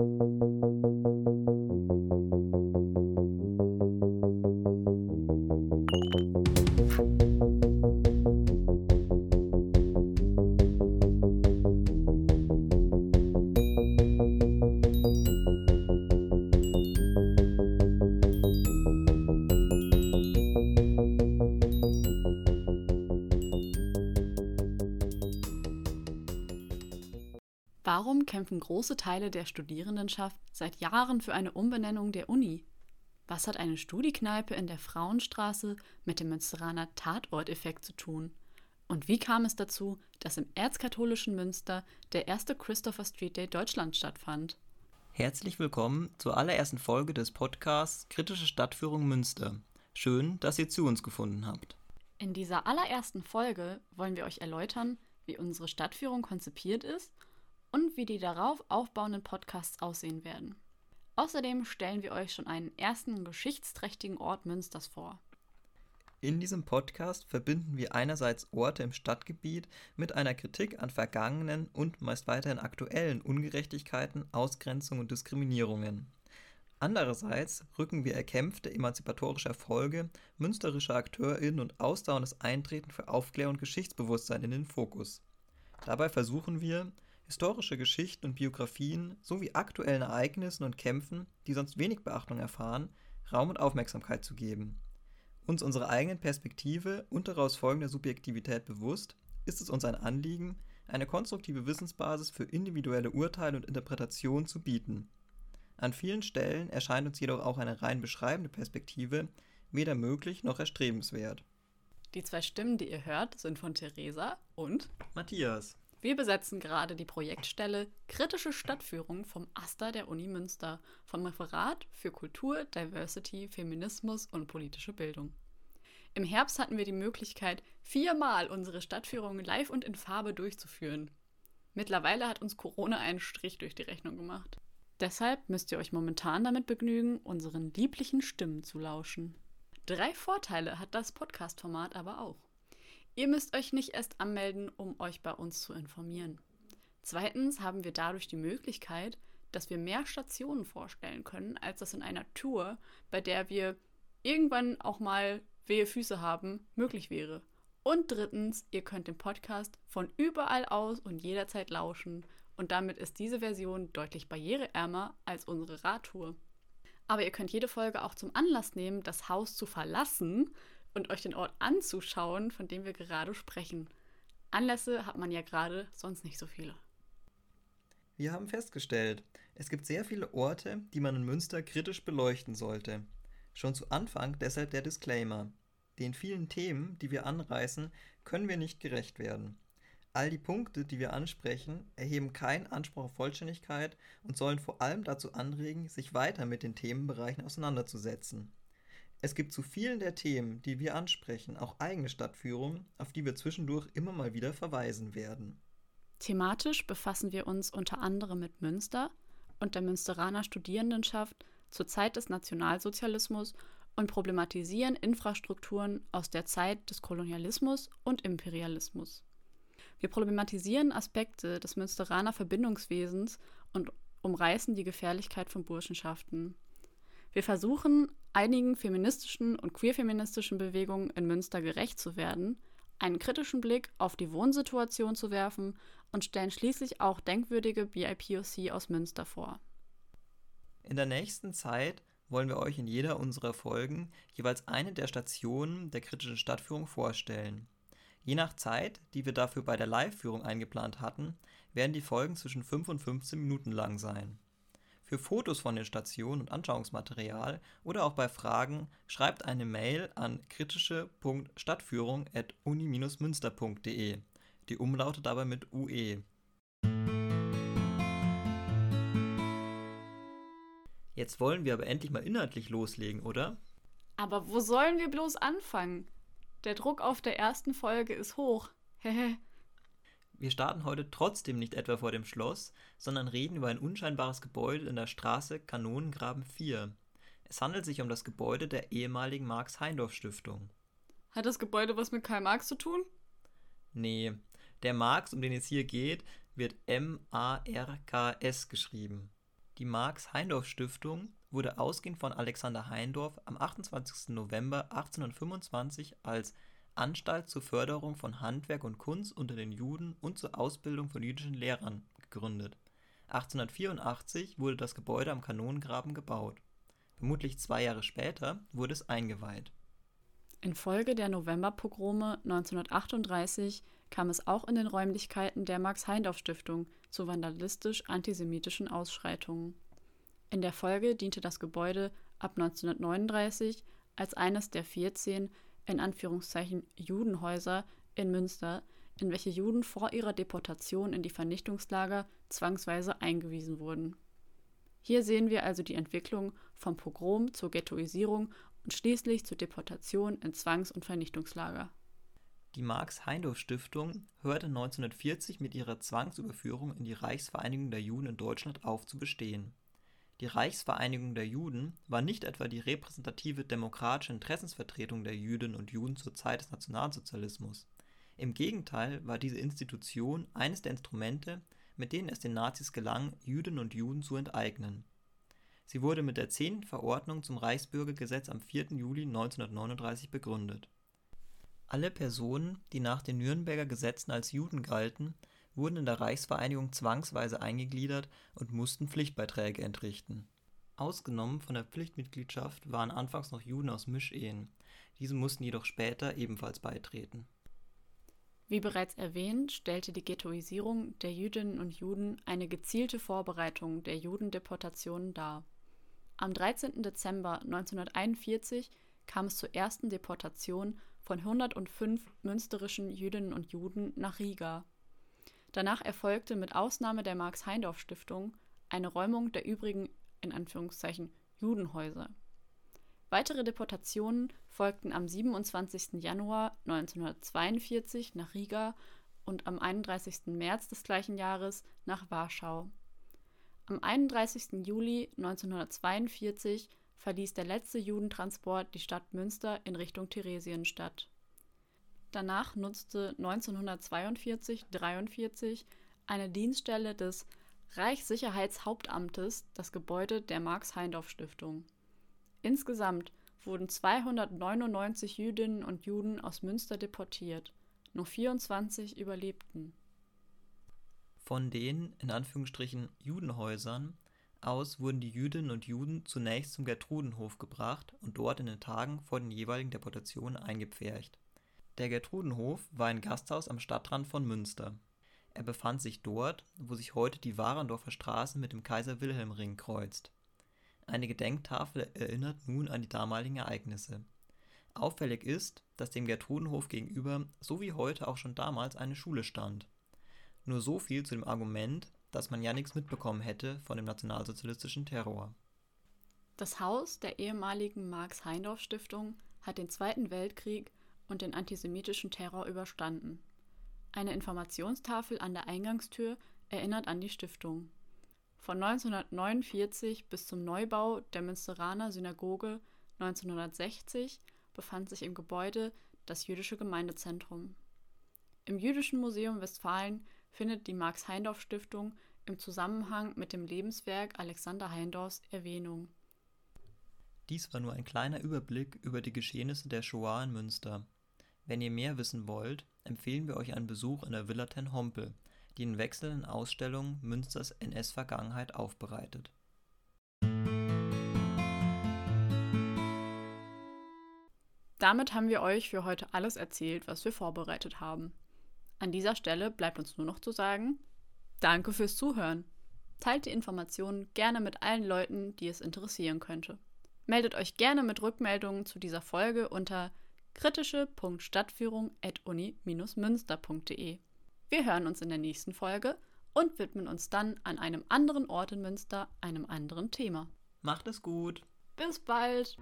you. Warum kämpfen große Teile der Studierendenschaft seit Jahren für eine Umbenennung der Uni? Was hat eine Studiekneipe in der Frauenstraße mit dem Münsteraner Tatorteffekt zu tun? Und wie kam es dazu, dass im erzkatholischen Münster der erste Christopher Street Day Deutschland stattfand? Herzlich willkommen zur allerersten Folge des Podcasts Kritische Stadtführung Münster. Schön, dass ihr zu uns gefunden habt. In dieser allerersten Folge wollen wir euch erläutern, wie unsere Stadtführung konzipiert ist und wie die darauf aufbauenden Podcasts aussehen werden. Außerdem stellen wir euch schon einen ersten geschichtsträchtigen Ort Münsters vor. In diesem Podcast verbinden wir einerseits Orte im Stadtgebiet mit einer Kritik an vergangenen und meist weiterhin aktuellen Ungerechtigkeiten, Ausgrenzungen und Diskriminierungen. Andererseits rücken wir erkämpfte emanzipatorische Erfolge münsterischer AkteurInnen und ausdauerndes Eintreten für Aufklärung und Geschichtsbewusstsein in den Fokus. Dabei versuchen wir, historische Geschichten und Biografien sowie aktuellen Ereignissen und Kämpfen, die sonst wenig Beachtung erfahren, Raum und Aufmerksamkeit zu geben. Uns unserer eigenen Perspektive und daraus folgender Subjektivität bewusst, ist es uns ein Anliegen, eine konstruktive Wissensbasis für individuelle Urteile und Interpretationen zu bieten. An vielen Stellen erscheint uns jedoch auch eine rein beschreibende Perspektive weder möglich noch erstrebenswert. Die zwei Stimmen, die ihr hört, sind von Theresa und Matthias. Wir besetzen gerade die Projektstelle Kritische Stadtführung vom AStA der Uni Münster vom Referat für Kultur, Diversity, Feminismus und politische Bildung. Im Herbst hatten wir die Möglichkeit, viermal unsere Stadtführung live und in Farbe durchzuführen. Mittlerweile hat uns Corona einen Strich durch die Rechnung gemacht. Deshalb müsst ihr euch momentan damit begnügen, unseren lieblichen Stimmen zu lauschen. Drei Vorteile hat das Podcast-Format aber auch. Ihr müsst euch nicht erst anmelden, um euch bei uns zu informieren. Zweitens haben wir dadurch die Möglichkeit, dass wir mehr Stationen vorstellen können, als das in einer Tour, bei der wir irgendwann auch mal wehe Füße haben, möglich wäre. Und drittens, ihr könnt den Podcast von überall aus und jederzeit lauschen und damit ist diese Version deutlich barriereärmer als unsere Radtour. Aber ihr könnt jede Folge auch zum Anlass nehmen, das Haus zu verlassen und euch den Ort anzuschauen, von dem wir gerade sprechen. Anlässe hat man ja gerade sonst nicht so viele. Wir haben festgestellt, es gibt sehr viele Orte, die man in Münster kritisch beleuchten sollte. Schon zu Anfang deshalb der Disclaimer. Den vielen Themen, die wir anreißen, können wir nicht gerecht werden. All die Punkte, die wir ansprechen, erheben keinen Anspruch auf Vollständigkeit und sollen vor allem dazu anregen, sich weiter mit den Themenbereichen auseinanderzusetzen. Es gibt zu vielen der Themen, die wir ansprechen, auch eigene Stadtführungen, auf die wir zwischendurch immer mal wieder verweisen werden. Thematisch befassen wir uns unter anderem mit Münster und der Münsteraner Studierendenschaft zur Zeit des Nationalsozialismus und problematisieren Infrastrukturen aus der Zeit des Kolonialismus und Imperialismus. Wir problematisieren Aspekte des Münsteraner Verbindungswesens und umreißen die Gefährlichkeit von Burschenschaften. Wir versuchen, einigen feministischen und queerfeministischen Bewegungen in Münster gerecht zu werden, einen kritischen Blick auf die Wohnsituation zu werfen und stellen schließlich auch denkwürdige BIPOC aus Münster vor. In der nächsten Zeit wollen wir euch in jeder unserer Folgen jeweils eine der Stationen der kritischen Stadtführung vorstellen. Je nach Zeit, die wir dafür bei der Live-Führung eingeplant hatten, werden die Folgen zwischen 5 und 15 Minuten lang sein. Für Fotos von den Stationen und Anschauungsmaterial oder auch bei Fragen schreibt eine Mail an kritische.stadtführung.uni-münster.de. Die umlautet aber mit UE. Jetzt wollen wir aber endlich mal inhaltlich loslegen, oder? Aber wo sollen wir bloß anfangen? Der Druck auf der ersten Folge ist hoch. Wir starten heute trotzdem nicht etwa vor dem Schloss, sondern reden über ein unscheinbares Gebäude in der Straße Kanonengraben 4. Es handelt sich um das Gebäude der ehemaligen Marx-Heindorf-Stiftung. Hat das Gebäude was mit Karl Marx zu tun? Nee, der Marx, um den es hier geht, wird M-A-R-K-S geschrieben. Die Marx-Heindorff-Stiftung wurde ausgehend von Alexander Heindorff am 28. November 1825 als Anstalt zur Förderung von Handwerk und Kunst unter den Juden und zur Ausbildung von jüdischen Lehrern gegründet. 1884 wurde das Gebäude am Kanonengraben gebaut. Vermutlich zwei Jahre später wurde es eingeweiht. Infolge der Novemberpogrome 1938 kam es auch in den Räumlichkeiten der Max-Heindorff-Stiftung zu vandalistisch-antisemitischen Ausschreitungen. In der Folge diente das Gebäude ab 1939 als eines der 14 in Anführungszeichen Judenhäuser in Münster, in welche Juden vor ihrer Deportation in die Vernichtungslager zwangsweise eingewiesen wurden. Hier sehen wir also die Entwicklung vom Pogrom zur Ghettoisierung und schließlich zur Deportation in Zwangs- und Vernichtungslager. Die Marx-Heindorff-Stiftung hörte 1940 mit ihrer Zwangsüberführung in die Reichsvereinigung der Juden in Deutschland auf zu bestehen. Die Reichsvereinigung der Juden war nicht etwa die repräsentative demokratische Interessensvertretung der Jüdinnen und Juden zur Zeit des Nationalsozialismus. Im Gegenteil war diese Institution eines der Instrumente, mit denen es den Nazis gelang, Jüdinnen und Juden zu enteignen. Sie wurde mit der 10. Verordnung zum Reichsbürgergesetz am 4. Juli 1939 begründet. Alle Personen, die nach den Nürnberger Gesetzen als Juden galten, wurden in der Reichsvereinigung zwangsweise eingegliedert und mussten Pflichtbeiträge entrichten. Ausgenommen von der Pflichtmitgliedschaft waren anfangs noch Juden aus Mischehen, diese mussten jedoch später ebenfalls beitreten. Wie bereits erwähnt, stellte die Ghettoisierung der Jüdinnen und Juden eine gezielte Vorbereitung der Judendeportationen dar. Am 13. Dezember 1941 kam es zur ersten Deportation von 105 münsterischen Jüdinnen und Juden nach Riga. Danach erfolgte mit Ausnahme der Marx-Heindorff-Stiftung eine Räumung der übrigen Judenhäuser. Weitere Deportationen folgten am 27. Januar 1942 nach Riga und am 31. März des gleichen Jahres nach Warschau. Am 31. Juli 1942 verließ der letzte Judentransport die Stadt Münster in Richtung Theresienstadt. Danach nutzte 1942-43 eine Dienststelle des Reichssicherheitshauptamtes das Gebäude der Marx-Heindorff-Stiftung. Insgesamt wurden 299 Jüdinnen und Juden aus Münster deportiert, nur 24 überlebten. Von den in Anführungsstrichen Judenhäusern aus wurden die Jüdinnen und Juden zunächst zum Gertrudenhof gebracht und dort in den Tagen vor den jeweiligen Deportationen eingepfercht. Der Gertrudenhof war ein Gasthaus am Stadtrand von Münster. Er befand sich dort, wo sich heute die Warendorfer Straße mit dem Kaiser-Wilhelm-Ring kreuzt. Eine Gedenktafel erinnert nun an die damaligen Ereignisse. Auffällig ist, dass dem Gertrudenhof gegenüber so wie heute auch schon damals eine Schule stand. Nur so viel zu dem Argument, dass man ja nichts mitbekommen hätte von dem nationalsozialistischen Terror. Das Haus der ehemaligen Marx-Heindorff-Stiftung hat den Zweiten Weltkrieg und den antisemitischen Terror überstanden. Eine Informationstafel an der Eingangstür erinnert an die Stiftung. Von 1949 bis zum Neubau der Münsteraner Synagoge 1960 befand sich im Gebäude das jüdische Gemeindezentrum. Im Jüdischen Museum Westfalen findet die Marx-Heindorff-Stiftung im Zusammenhang mit dem Lebenswerk Alexander Heindorffs Erwähnung. Dies war nur ein kleiner Überblick über die Geschehnisse der Shoah in Münster. Wenn ihr mehr wissen wollt, empfehlen wir euch einen Besuch in der Villa Ten Hompel, die in wechselnden Ausstellungen Münsters NS-Vergangenheit aufbereitet. Damit haben wir euch für heute alles erzählt, was wir vorbereitet haben. An dieser Stelle bleibt uns nur noch zu sagen, danke fürs Zuhören. Teilt die Informationen gerne mit allen Leuten, die es interessieren könnte. Meldet euch gerne mit Rückmeldungen zu dieser Folge unter kritische.stadtführung.uni-münster.de. Wir hören uns in der nächsten Folge und widmen uns dann an einem anderen Ort in Münster einem anderen Thema. Macht es gut. Bis bald.